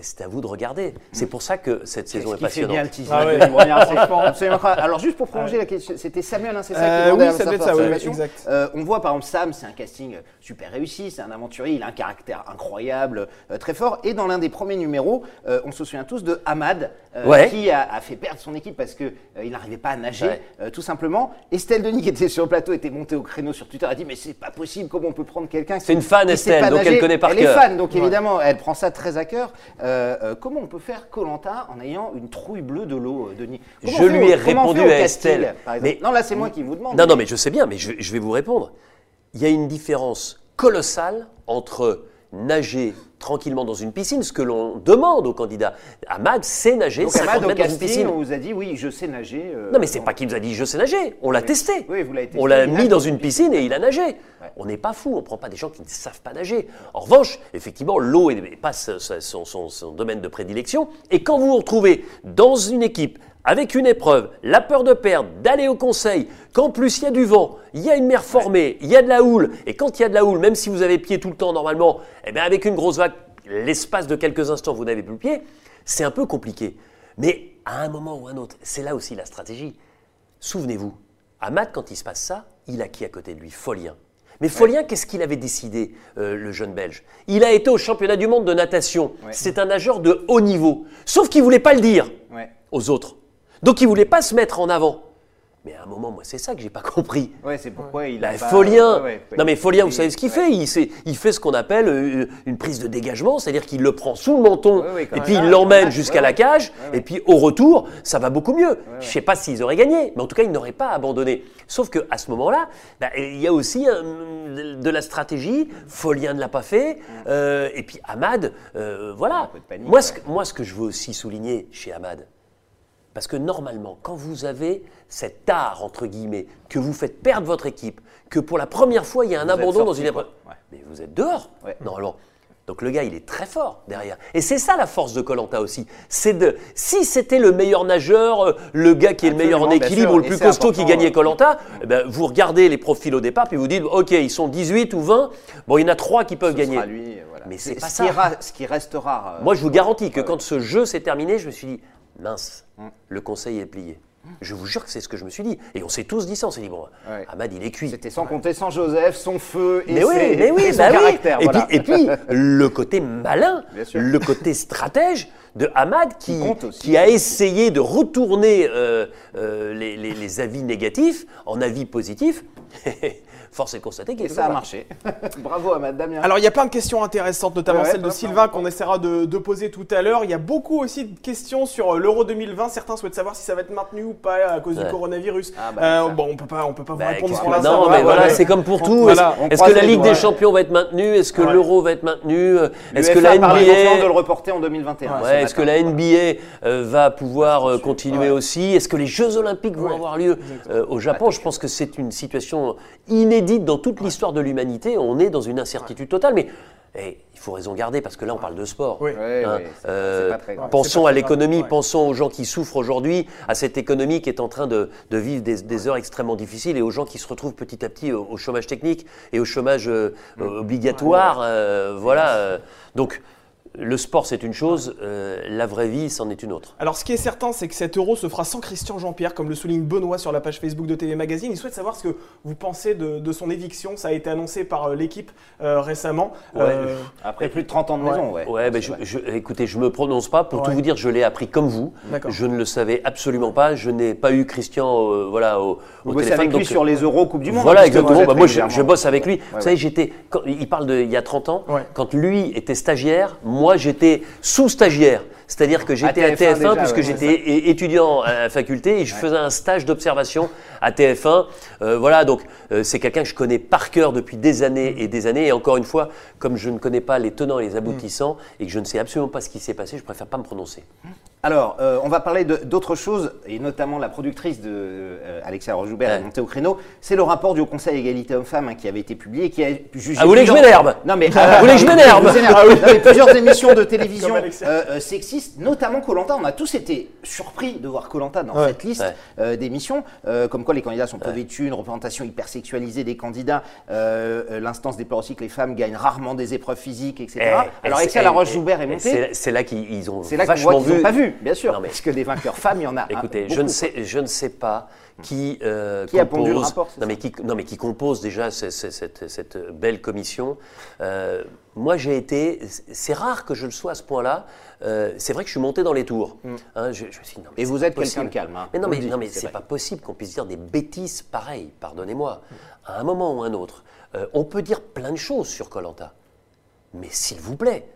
C'est à vous de regarder. C'est pour ça que cette saison est qui fait passionnante. bien le teasing Ah ouais. Alors juste pour prolonger la question, c'était Samuel, hein, c'est ça qui Euh, demandait oui, ça doit être ça, oui, exact. Euh, on voit par exemple Sam, c'est un casting super réussi, c'est un aventurier, il a un caractère incroyable, euh, très fort. Et dans l'un des premiers numéros, euh, on se souvient tous de Ahmad, euh, Ouais. qui a, a fait perdre son équipe parce que euh, il n'arrivait pas à nager, Ouais. euh, tout simplement. Estelle Denis, qui était sur le plateau, était montée au créneau sur Twitter, a dit mais c'est pas possible, comment on peut prendre quelqu'un qui C'est une fan, qui Estelle, donc nager elle connaît par Elle cœur. est fan, donc évidemment, elle prend ça très à cœur. Euh, euh, comment on peut faire Colanta en ayant une trouille bleue de l'eau, euh, Denis? Comment Je lui ai répondu à Estelle. Mais- non, là, c'est moi qui vous demande. Non, non, mais je sais bien, mais je, je vais vous répondre. Il y a une différence colossale entre nager tranquillement dans une piscine, ce que l'on demande aux candidats. Ahmad sait nager Donc, 50 Ahmad, au mètres dans une piscine. on vous a dit oui, je sais nager. euh, Non, mais c'est pas qu'il nous a dit je sais nager. On l'a testé. Oui, vous l'avez testé, On l'a mis dans une piscine et il a nagé. On n'est pas fou. On prend pas des gens qui ne savent pas nager. En revanche, effectivement, l'eau n'est pas son, son- son- son domaine de prédilection. Et quand vous vous retrouvez dans une équipe avec une épreuve, la peur de perdre, d'aller au conseil, qu'en plus il y a du vent, il y a une mer formée, il y a de la houle, et quand il y a de la houle, même si vous avez pied tout le temps normalement, eh bien avec une grosse vague, l'espace de quelques instants, vous n'avez plus le pied, c'est un peu compliqué. Mais à un moment ou un autre, c'est là aussi la stratégie. Souvenez-vous, Ahmad, quand il se passe ça, il a qui à côté de lui? Folien. Mais Folien, qu'est-ce qu'il avait décidé, euh, le jeune Belge? Il a été au championnat du monde de natation. Ouais. C'est un nageur de haut niveau. Sauf qu'il ne voulait pas le dire Ouais. aux autres. Donc il ne voulait pas se mettre en avant. Mais à un moment, moi, c'est ça que j'ai pas compris. Ouais, c'est pourquoi il Bah, a pas- Folien, ouais, ouais, non mais Folien, vous savez ce qu'il fait il, sait- il fait ce qu'on appelle euh, une prise de dégagement, c'est-à-dire qu'il le prend sous le menton et puis il l'emmène jusqu'à la cage et puis au retour, ça va beaucoup mieux. Je sais pas s'ils auraient gagné, mais en tout cas ils n'auraient pas abandonné. Sauf que à ce moment-là, bah, il y a aussi un- de la stratégie. Folien ne l'a pas fait, euh, et puis Ahmad, euh, voilà. panique, moi, ce, moi, ce que je veux aussi souligner chez Ahmad, parce que normalement, quand vous avez cet art, entre guillemets, que vous faites perdre votre équipe, que pour la première fois, il y a un Vous abandon dans une épreuve. Ouais. mais vous êtes dehors, Ouais. normalement. Donc le gars, il est très fort derrière. Et c'est ça la force de Colanta aussi. C'est de, si c'était le meilleur nageur, euh, le gars qui est le meilleur en équilibre ou le plus costaud qui gagnait Colanta, eh ben, vous regardez les profils au départ puis vous dites, ok, ils sont 18 ou 20, bon, il y en a trois qui peuvent Ce gagner. sera lui, voilà. Mais c'est pas ce ça. Qui ra- ce qui reste rare. euh, Moi, je vous garantis que quand ce jeu s'est terminé, je me suis dit, mince, Hum. le conseil est plié. Je vous jure que c'est ce que je me suis dit. Et on s'est tous dit ça, on s'est dit, bon, Ouais. Ahmad, il est cuit. C'était sans compter sans Joseph, son feu et, Mais oui, mais oui, et son bah oui. Et, puis, et puis, le côté malin, le côté stratège de Ahmad qui, a essayé de retourner euh, euh, les, les- les avis négatifs en avis positifs. Force est de constater qu'il Et ça a marché. Bravo à Damien. Alors il y a plein de questions intéressantes, notamment Ouais, celle de Sylvain qu'on essaiera de, de poser tout à l'heure. Il y a beaucoup aussi de questions sur euh, l'Euro 2020. Certains souhaitent savoir si ça va être maintenu ou pas à cause Ouais. du coronavirus. Ah, bah, Euh, bon, on peut pas, on peut pas vous Bah, répondre qu'est-ce sans que- la non, mais voilà, Ouais. c'est comme pour On- tout. Est-ce que la Ligue des Champions va être maintenue? Est-ce que l'Euro va être maintenu? Est-ce que la NBA de le reporter en 2021. ce Ouais, est-ce que la NBA euh, va pouvoir euh, continuer aussi? Est-ce que les Jeux Olympiques vont avoir lieu euh, au Japon? Je pense que c'est une situation inédite dans toute l'histoire de l'humanité. On est dans une incertitude totale, mais eh, il faut raison garder parce que là, on parle de sport. Oui. Hein, euh, pas très grave. pensons pas à l'économie, pensons aux gens qui souffrent aujourd'hui, à cette économie qui est en train de, de vivre des, des heures extrêmement difficiles et aux gens qui se retrouvent petit à petit au, au chômage technique et au chômage euh, Mm. euh, obligatoire. euh, voilà. donc, le sport, c'est une chose, euh, la vraie vie, c'en est une autre. Alors, ce qui est certain, c'est que cet euro se fera sans Christian Jean-Pierre, comme le souligne Benoît sur la page Facebook de TV Magazine. Il souhaite savoir ce que vous pensez de, de son éviction. Ça a été annoncé par euh, l'équipe euh, récemment. Euh, Après plus de 30 ans de maison, ouais. Ouais, ben je, écoutez, je me prononce pas. Pour tout vous dire, je l'ai appris comme vous. Je ne le savais absolument pas. Je n'ai pas eu Christian, euh, voilà, au, Vous au téléphone. avec lui donc, sur les Euros Coupe du Monde. Voilà, vous exactement. Bah, moi, je, bosse avec lui. Ouais, vous savez, j'étais. quand- Il parle de il y a 30 ans. Ouais. Quand lui était stagiaire, moi, j'étais sous-stagiaire. C'est-à-dire que j'étais à TF1 TF1, déjà, puisque ouais, j'étais étudiant à la faculté et je faisais un stage d'observation à TF1. Euh, voilà, donc euh, c'est quelqu'un que je connais par cœur depuis des années et des années. Et encore une fois, comme je ne connais pas les tenants et les aboutissants et que je ne sais absolument pas ce qui s'est passé, je préfère pas me prononcer. Alors, euh, on va parler d'autres choses, et notamment la productrice de euh, Alexia Rojoubert Ouais. est montée au créneau. C'est le rapport du Haut Conseil égalité hommes-femmes hein, qui avait été publié, qui a jugé. Ah, vous voulez que je m'énerve Non mais Vous voulez que je m'énerve plusieurs émissions de télévision Comme Notamment Colanta. On a tous été surpris de voir Colanta dans Ouais. cette liste Ouais. euh, d'émissions, euh, comme quoi les candidats sont peu vêtus, une représentation hyper sexualisée des candidats. euh, euh, L'instance déplore aussi que les femmes gagnent rarement des épreuves physiques, etc. Eh, Alors eh, Alexia eh, Laroche-Joubert est eh, montée. c'est- là qu'ils ils ont C'est là qu'on vachement voit qu'ils vu. pas vu, bien sûr, Non, mais- parce que des vainqueurs femmes, il y en a. Écoutez, je ne sais, je ne sais pas qui, euh, Qui a pondu le compose- rapport, non, ça mais qui, non mais qui compose déjà ce- ce- cette, cette belle commission. Euh, moi, j'ai été. C'est rare que je le sois à ce point-là. Euh, c'est vrai que je suis monté dans les tours. Hein, je, je me suis dit, non, mais Mm. Et vous êtes quelqu'un possible. de calme, hein. Mais non, On mais, non, mais c'est pas possible qu'on puisse dire des bêtises pareilles. Pardonnez-moi. À un moment ou un autre, euh, on peut dire plein de choses sur Colanta. Mais s'il vous plaît,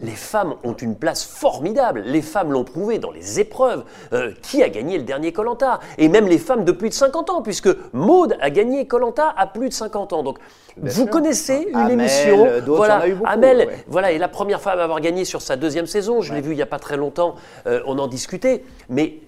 les femmes ont une place formidable. Les femmes l'ont prouvé dans les épreuves. Euh, qui a gagné le dernier Colanta? Et même les femmes de plus de 50 ans, puisque Maude a gagné Colanta à plus de 50 ans. Donc, vous sûr. connaissez une Amel, émission. voilà, il y en a eu beaucoup, Amel, ouais. voilà, et la première femme à avoir gagné sur sa deuxième saison. Je l'ai vu il n'y a pas très longtemps. euh, on en discutait. Mais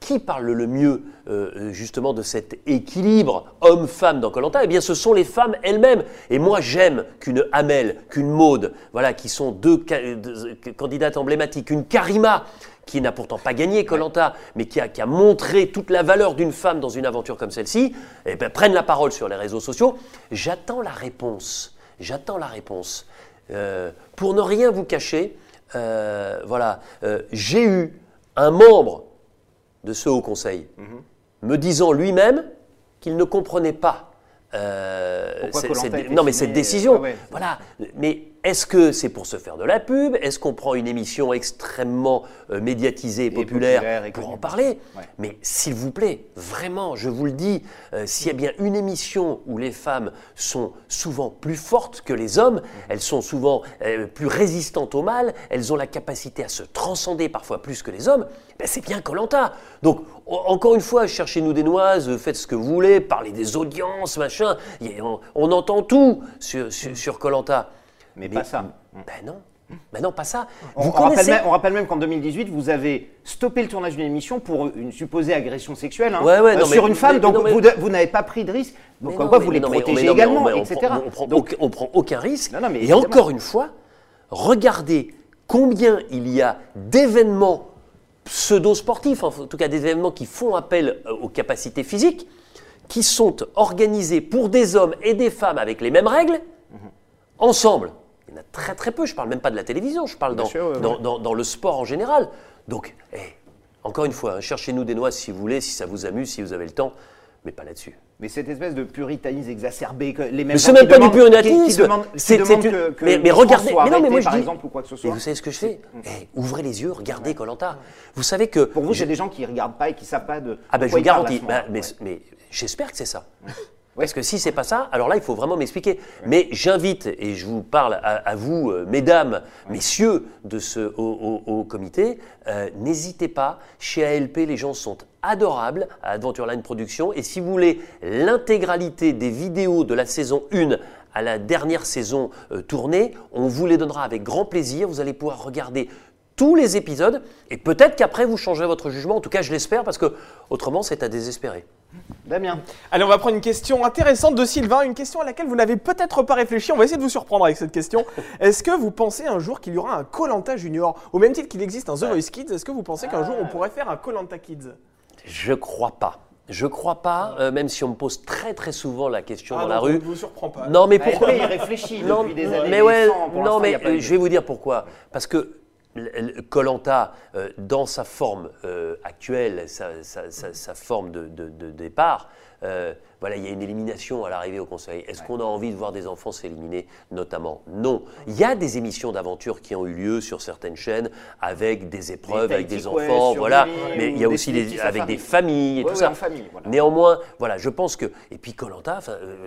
qui parle le mieux euh, justement de cet équilibre homme-femme dans Colanta? Eh bien, ce sont les femmes elles-mêmes. Et moi, j'aime qu'une Amel, qu'une Maude, voilà, qui sont deux, deux candidates emblématiques, une Karima qui n'a pourtant pas gagné Colanta, mais qui a, qui a montré toute la valeur d'une femme dans une aventure comme celle-ci, eh ben, prennent la parole sur les réseaux sociaux. J'attends la réponse. J'attends la réponse. Euh, pour ne rien vous cacher, euh, voilà, euh, j'ai eu un membre de ce Haut Conseil, me disant lui-même qu'il ne comprenait pas. euh, cette- non mais cette décision, ouais, ouais. voilà. Mais est-ce que c'est pour se faire de la pub? Est-ce qu'on prend une émission extrêmement euh, médiatisée et populaire, populaire et pour en parler? Ouais. Mais s'il vous plaît, vraiment, je vous le dis, euh, s'il y a bien une émission où les femmes sont souvent plus fortes que les hommes, elles sont souvent euh, plus résistantes au mal, elles ont la capacité à se transcender parfois plus que les hommes, ben c'est bien Colanta. Donc encore une fois, cherchez-nous des noises, faites ce que vous voulez, parlez des audiences, machin. On, on entend tout sur sur Colanta. Mais pas ça. Ben non. Ben non, pas ça. On, rappelle même, on rappelle même qu'en 2018, vous avez stoppé le tournage d'une émission pour une supposée agression sexuelle hein, Ouais, ouais, non, sur mais- une femme. mais- donc non, mais- vous, vous n'avez pas pris de risque. Donc Mais comme quoi mais- vous les mais- protégez mais mais également, mais etc. prend- On prend, Donc, aucun, on prend aucun risque. Non, mais et encore une fois, regardez combien il y a d'événements pseudo-sportifs, en tout cas des événements qui font appel euh, aux capacités physiques, qui sont organisés pour des hommes et des femmes avec les mêmes règles, Mhm. ensemble. Il y en a très très peu, je parle même pas de la télévision, je parle dans, sûr, ouais, dans, ouais. dans- dans le sport en général. Donc, eh, encore une fois, hein, cherchez-nous des noises si vous voulez, si ça vous amuse, si vous avez le temps, mais pas là-dessus. mais cette espèce de puritanisme exacerbé, que les mêmes Mais c'est même pas du puritanisme. C'est- que, que mais- mais regardez- soit mais non, mais moi, je par dis- exemple, ou quoi que ce soit. vous savez ce que je fais Eh, Ouvrez les yeux, regardez Colanta. Vous savez que. Pour vous, c'est des gens qui ne regardent pas et qui ne savent pas de. Ah ben je vous garantis. mais Ouais. mais j'espère que c'est ça. Parce que si c'est pas ça, alors là, il faut vraiment m'expliquer. Mais j'invite, et je vous parle à, à vous, euh, mesdames, messieurs de ce haut comité, euh, n'hésitez pas. Chez ALP, les gens sont adorables à Adventureline Productions. Et si vous voulez l'intégralité des vidéos de la saison 1 à la dernière saison euh, tournée, on vous les donnera avec grand plaisir. Vous allez pouvoir regarder tous les épisodes et peut-être qu'après vous changerez votre jugement. En tout cas, je l'espère parce que autrement, c'est à désespérer. Damien. Allez, on va prendre une question intéressante de Sylvain, une question à laquelle vous n'avez peut-être pas réfléchi. On va essayer de vous surprendre avec cette question. Est-ce que vous pensez un jour qu'il y aura un Colanta Junior? Au même titre qu'il existe un The Voice Kids, est-ce que vous pensez qu'un jour on pourrait faire un Colanta Kids? Je crois pas. Je crois pas, euh, même si on me pose très très souvent la question Ah, dans la rue. vous surprend pas. Non, mais pourquoi il réfléchit Non, depuis des années. mais ouais, non, mais y a pas euh, eu de- je vais vous dire pourquoi. Parce que Colanta, dans sa forme euh, actuelle, sa, forme de départ, euh, voilà, il y a une élimination à l'arrivée au Conseil. Est-ce qu'on a envie de voir des enfants s'éliminer, notamment Non. Il y a des émissions d'aventure qui ont eu lieu sur certaines chaînes avec des épreuves, avec des enfants, voilà. Mais il y a aussi des, avec des familles et Ouais, tout ça. famille, voilà. Néanmoins, voilà, je pense que. Et puis Colanta,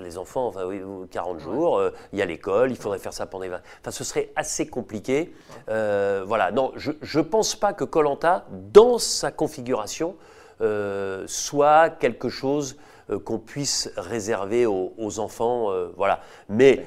les enfants, enfin, oui, 40 jours, euh, il y a l'école, il faudrait faire ça pendant les 20. Enfin, ce serait assez compliqué. Euh, voilà, non, je ne pense pas que Colanta, dans sa configuration, euh, soit quelque chose euh, qu'on puisse réserver aux, enfants. euh, voilà. Mais.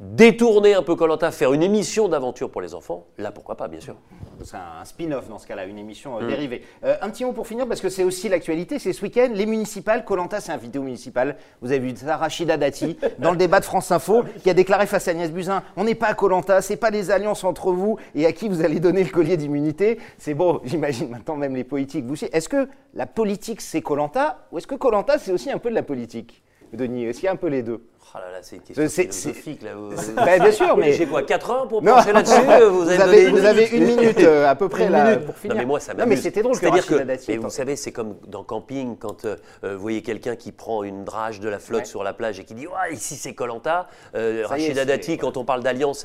Détourner un peu Colanta, faire une émission d'aventure pour les enfants, là, pourquoi pas, bien sûr. C'est un spin-off dans ce cas-là, une émission Mm. euh, dérivée. Euh, un petit mot pour finir, parce que c'est aussi l'actualité, c'est ce week-end, les municipales, Colanta c'est un vidéo municipal, vous avez vu ça, Rachida Dati, dans le débat de France Info, qui a déclaré face à Agnès Buzyn, on n'est pas à Colanta, c'est pas des alliances entre vous et à qui vous allez donner le collier d'immunité. C'est bon, j'imagine maintenant même les politiques, vous aussi. Est-ce que la politique c'est Colanta, ou est-ce que Colanta c'est aussi un peu de la politique? Denis, est-ce qu'il y a un peu les deux? Oh là là, c'est une question philosophique, là. Vous- Bah, Bien sûr, mais... J'ai quoi, 4 heures pour Non. pencher là-dessus Vous avez, donné vous avez une minute euh, à peu près Une là minute. pour finir. Non mais moi ça Non m'amuse. mais c'était drôle. C'est-à-dire que, Rachida Dati mais vous savez, c'est comme dans camping quand euh, vous voyez quelqu'un qui prend une drage de la flotte Ouais. sur la plage et qui dit ici c'est Colanta. Euh, Rachida Dati quand on parle d'alliance,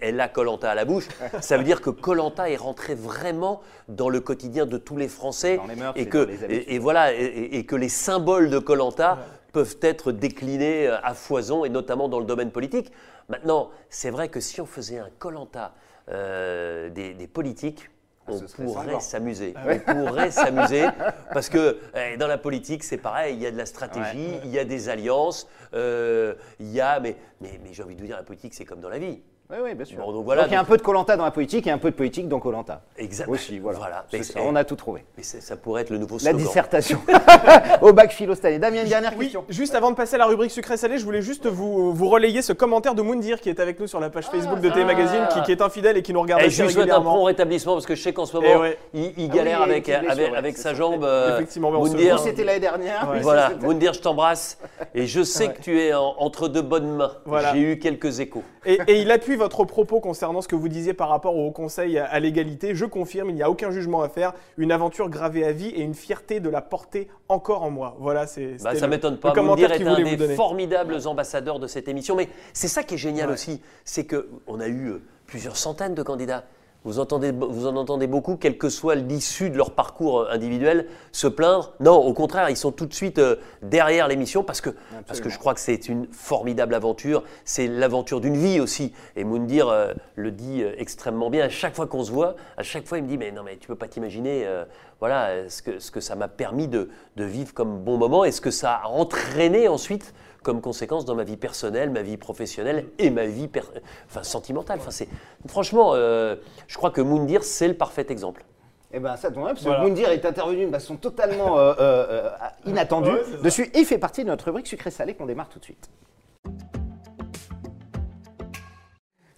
elle, a Colanta à la bouche. ça veut dire que Colanta est rentré vraiment dans le quotidien de tous les Français Dans les mœurs et que et, voilà et que les symboles de Colanta peuvent être déclinés euh, à foison et notamment dans le domaine politique. Maintenant, c'est vrai que si on faisait un Colanta des, des politiques, on Ah, serait pourrait s'amuser. On pourrait s'amuser parce que eh, dans la politique, c'est pareil. Il y a de la stratégie, il y a des alliances, euh, il y a. Mais, mais, mais j'ai envie de vous dire, la politique, c'est comme dans la vie. Oui, oui, bien sûr. Bon, donc voilà, il y a un peu de Colanta dans la politique et un peu de politique dans Colanta. Exactement. Aussi, voilà. Voilà. C'est Mais ça, c'est- on a tout trouvé. Mais ça pourrait être le nouveau La slogan. dissertation au bac philo cette année. Damien, une dernière Oui, question. juste avant de passer à la rubrique sucré-salé, je voulais juste vous, vous relayer ce commentaire de Moundir qui est avec nous sur la page Facebook de Télé Magazine, qui, qui est infidèle et qui nous regarde Et assez je lui souhaite un régulièrement. prompt rétablissement parce que je sais qu'en ce moment, Eh ouais. il, il Ah galère oui, avec, avec, blessure, avec sa ça. jambe. euh, Effectivement, mais on se- Moundir, c'était l'année dernière. Voilà, Moundir, je t'embrasse et je sais que tu es en- entre de bonnes mains. J'ai eu quelques échos. Et, et il appuie votre propos concernant ce que vous disiez par rapport au Conseil à, l'égalité. Je confirme, il n'y a aucun jugement à faire, une aventure gravée à vie et une fierté de la porter encore en moi. Voilà, c'est Bah, ça le- m'étonne le pas. Moundir qu'il est un des donner. formidables ambassadeurs de cette émission. Mais c'est ça qui est génial Ouais. aussi, c'est que on a eu euh, plusieurs centaines de candidats. Vous, entendez, vous en entendez beaucoup, quel que soit l'issue de leur parcours euh, individuel, se plaindre. Non, au contraire, ils sont tout de suite euh, derrière l'émission parce que, parce que je crois que c'est une formidable aventure. C'est l'aventure d'une vie aussi. Et Moundir euh, le dit extrêmement bien. À chaque fois qu'on se voit, à chaque fois, il me dit Mais non, mais tu peux pas t'imaginer euh, voilà, ce, que, ce que ça m'a permis de, de vivre comme bon moment et ce que ça a entraîné ensuite comme conséquence dans ma vie personnelle, ma vie professionnelle et ma vie per- enfin, sentimentale. Enfin, c'est, franchement, euh, je crois que Moundir, c'est le parfait exemple. Eh ben ça tombe bien, parce que Voilà. Moundir est intervenu de façon totalement euh, euh, inattendue Ouais, dessus et il fait partie de notre rubrique sucré-salé qu'on démarre tout de suite.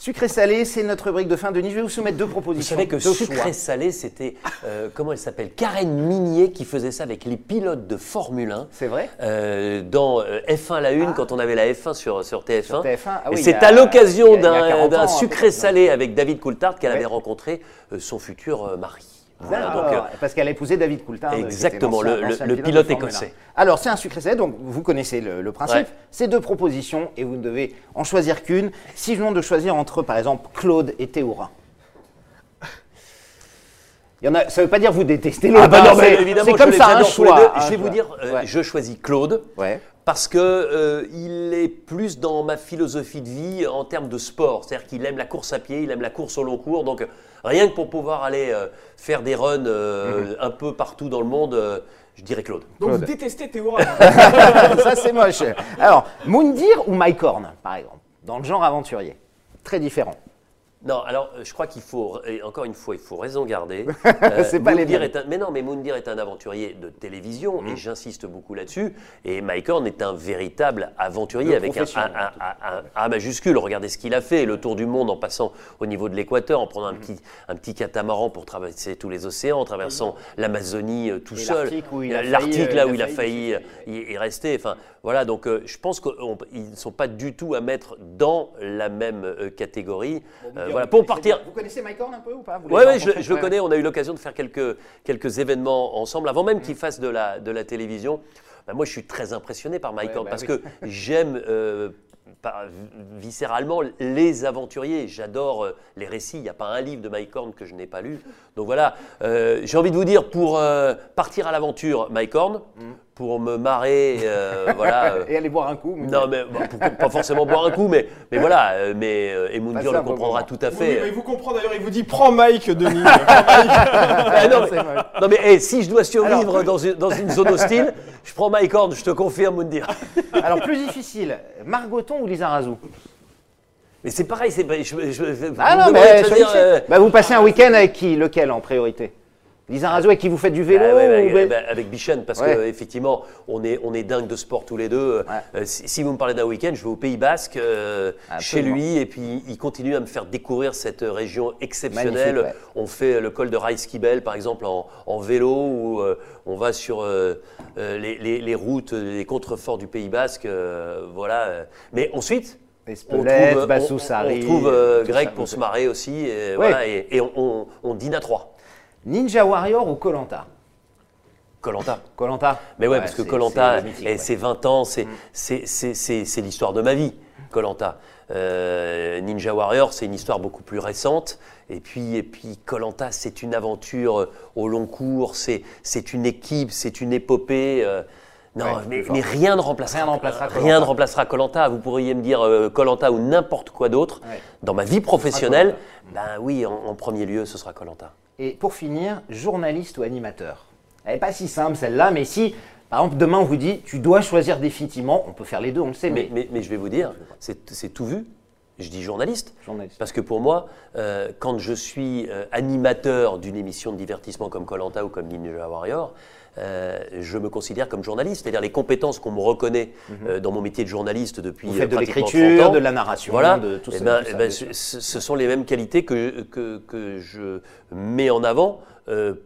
Sucré-salé, c'est notre rubrique de fin. Denis, je vais vous soumettre deux Vous propositions. savez que sucré salé, c'était euh, comment elle s'appelle? Karen Minier qui faisait ça avec les pilotes de Formule 1. C'est vrai? Euh, dans euh, F1 la une, quand on avait la F1 sur, sur TF1. Sur TF1, ah oui, c'est à l'occasion d'un 40 ans, d'un un peu sucré salé avec David Coulthard qu'elle Ouais. avait rencontré son futur mari. Voilà, donc, euh, parce qu'elle a épousé David Coulthard. Exactement, le- pilote écossais. 1. Alors, c'est un sucré salé, donc vous connaissez le, le principe. Ouais. C'est deux propositions et vous ne devez en choisir qu'une. Si je vous demande de choisir entre, par exemple, Claude et Théoura. Il y en a, ça ne veut pas dire vous détestez l'autre. Ah bah hein, non, mais c'est- évidemment, c'est comme ça, un choix. Je vais vous dire, euh, Ouais. je choisis Claude. Ouais. Parce que euh, il est plus dans ma philosophie de vie en termes de sport. C'est-à-dire qu'il aime la course à pied, il aime la course au long cours. Donc rien que pour pouvoir aller euh, faire des runs euh, Mhm. un peu partout dans le monde, euh, je dirais Claude. Donc vous détestez Théora. ça, c'est moche. Alors, Moundir ou Mike Horn, par exemple, dans le genre aventurier? Très différent. Non, alors euh, je crois qu'il faut, et encore une fois, il faut raison garder. C'est pas les Moundir mêmes. est un- mais non, mais Moundir est un aventurier de télévision Mhm. et j'insiste beaucoup là-dessus. Et Mike Horn est un véritable aventurier avec un, A majuscule. Regardez ce qu'il a fait, le tour du monde en passant au niveau de l'équateur, en prenant un, petit, un petit catamaran pour traverser tous les océans, en traversant l'Amazonie euh, tout Et seul. l'Arctique euh, là où il a failli- y, rester. Enfin, voilà, donc euh, je pense qu'ils ne sont pas du tout à mettre dans la même euh, catégorie. Euh, voilà, pour partir. Vous connaissez Mike Horn un peu ou pas Oui, ouais, je, le- connais. On a eu l'occasion de faire quelques, quelques événements ensemble, avant même qu'il fasse de la, de la télévision. Bah, moi, je suis très impressionné par Mike Ouais, Horn bah parce oui. que j'aime euh, par- viscéralement les aventuriers. J'adore euh, les récits. Il n'y a pas un livre de Mike Horn que je n'ai pas lu. Donc voilà, euh, j'ai envie de vous dire pour euh, partir à l'aventure, Mike Horn, pour me marrer, euh, voilà. euh, Et aller boire un coup. mais- non, mais pour- pas forcément boire un coup, mais, mais voilà. euh, Mais et Moundir Passer le bon comprendra tout à Oui, fait. mais il vous comprend d'ailleurs, il vous dit prends Mike, Denis. Prends Mike. Ah, non, mais, C'est moche. non, mais hey, si je dois survivre Alors, dans, une, dans une zone hostile, je prends Mike Horn, je te confirme, Moundir. Alors, plus difficile, Margoton ou Lisa Razou? Mais c'est pareil, c'est pas- je, je- je- Ah non, mais euh, Bah, vous passez un week-end avec qui Lequel en priorité? Lisa Razou avec qui vous faites du vélo Ah ouais, ou- bah, bah, avec Bichen, parce qu'effectivement, on est, on est dingue de sport tous les deux. Euh, si, si vous me parlez d'un week-end, je vais au Pays Basque, euh, chez lui, et puis il continue à me faire découvrir cette région exceptionnelle. On fait le col de Reiskibel, par exemple, en, en vélo, ou euh, on va sur euh, euh, les, les- les routes, les contreforts du Pays Basque. euh, voilà. Mais ensuite, on Espelette, trouve, Bassou on- Sarri, on trouve, euh, Greg pour se marrer aussi, et, Ouais. voilà, et, et on, on- on dîne à trois. Ninja Warrior ou Colanta? Colanta. Colanta Mais ouais, parce que Colanta, c'est mythique, ouais. Mm. c'est 20 ans, c'est c'est- l'histoire de ma vie, Colanta. Ninja Warrior, c'est une histoire beaucoup plus récente. Et puis, et puis Colanta, c'est une aventure euh, au long cours, c'est c'est une équipe, c'est une épopée. euh, non, Ouais, mais, rien ne remplacera. Rien ne remplacera Rien ne remplacera Colanta. Vous pourriez me dire Colanta ou n'importe quoi d'autre. Ouais. Dans ma vie professionnelle, ben oui, en, en premier lieu, ce sera Colanta. Et pour finir, journaliste ou animateur? Elle n'est pas si simple celle-là, mais si, par exemple, demain on vous dit tu dois choisir définitivement, on peut faire les deux, on le sait, mais, Mais, mais, mais je vais vous dire, c'est c'est tout vu. Je dis journaliste. journaliste. Parce que pour moi, euh, quand je suis euh, animateur d'une émission de divertissement comme Colanta ou comme Ninja Warrior, euh, je me considère comme journaliste. C'est-à-dire les compétences qu'on me reconnaît euh, dans mon métier de journaliste depuis Mhm. Vous euh, faites de pratiquement 30 l'écriture, de la narration, voilà. de tout Eh ça. ben, tout eh ça, ben, ce, ce sont les mêmes qualités que, que, que je mets en avant euh,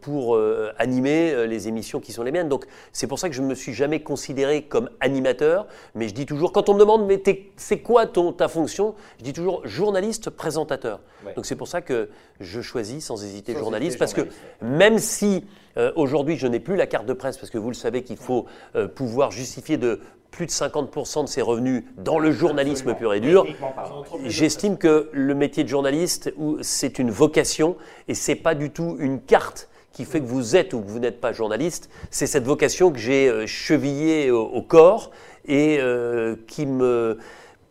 pour euh, animer euh, les émissions qui sont les miennes. Donc c'est pour ça que je ne me suis jamais considéré comme animateur, mais je dis toujours, quand on me demande, mais c'est quoi ton, ta fonction Je dis toujours journaliste, présentateur. Ouais. Donc c'est pour ça que je choisis sans hésiter Sans journaliste, hésiter parce que même si euh, aujourd'hui je n'ai plus la carte de presse, parce que vous le savez qu'il faut euh, pouvoir justifier de plus de 50% de ses revenus dans le journalisme pur et dur. J'estime que le métier de journaliste, ou- c'est une vocation et c'est pas du tout une carte qui fait que vous êtes ou que vous n'êtes pas journaliste. C'est cette vocation que j'ai euh, chevillée au, au corps et euh, qui me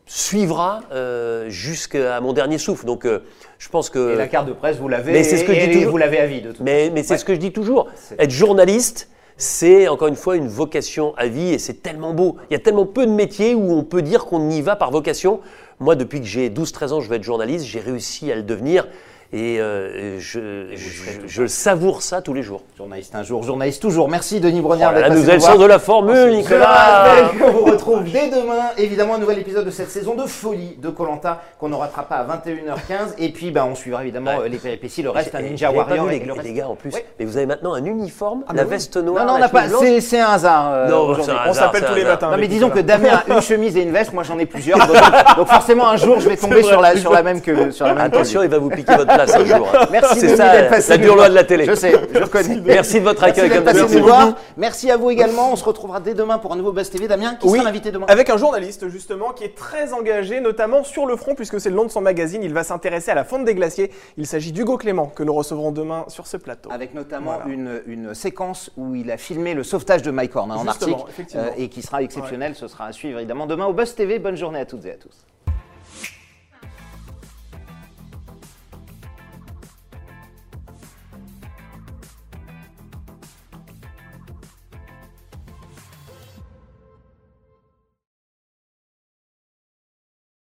suivra euh, jusqu'à mon dernier souffle. Donc, euh, je pense que. Et la carte de presse, vous l'avez, Mais c'est ce que je et- dis et toujours. vous l'avez à vie de toute Mais, mais c'est Ouais. ce que je dis toujours. Être journaliste, c'est encore une fois une vocation à vie et c'est tellement beau. Il y a tellement peu de métiers où on peut dire qu'on y va par vocation. Moi, depuis que j'ai 12-13 ans, je veux être journaliste, j'ai réussi à le devenir et euh, je, je, je savoure ça tous les jours. Journaliste un jour, journaliste toujours. Merci Denis Voilà, la passé nouvelle nous sort de la formule, Nicolas On vous retrouve dès demain, évidemment, un nouvel épisode de cette saison de folie de Colanta qu'on ne rattrape pas à 21h15. Et puis, ben, on suivra évidemment Ouais. euh, les péripéties, le reste, un Et Ninja pas Warrior. vu, les, le reste. les gars, en plus, Ouais. mais vous avez maintenant un uniforme, Ah, la bah oui. veste noire, Non, non, on n'a pas. C'est c'est un hasard. euh, Non, On s'appelle tous les matins. Non, mais disons que. Damien a une chemise et une veste, moi j'en ai plusieurs. Donc, forcément, un jour, je vais tomber sur la, sur la même que le-. Attention, il va vous piquer votre place un jour. Merci C'est Denis ça, d'être passé la nous dure voir. loi de la télé. Je sais, je reconnais. Merci de votre accueil comme d'habitude. Merci à vous également. On se retrouvera dès demain pour un nouveau Buzz TV. Damien, qui Oui, sera l'invité demain Avec un journaliste justement qui est très engagé, notamment sur le front, puisque c'est le nom de son magazine. Il va s'intéresser à la fonte des glaciers. Il s'agit d'Hugo Clément que nous recevrons demain sur ce plateau. Avec notamment Voilà. une, une séquence où il a filmé le sauvetage de Mike Horn hein, en Arctique effectivement. et qui sera exceptionnel. Ce sera à suivre évidemment demain au Buzz TV. Bonne journée à toutes et à tous.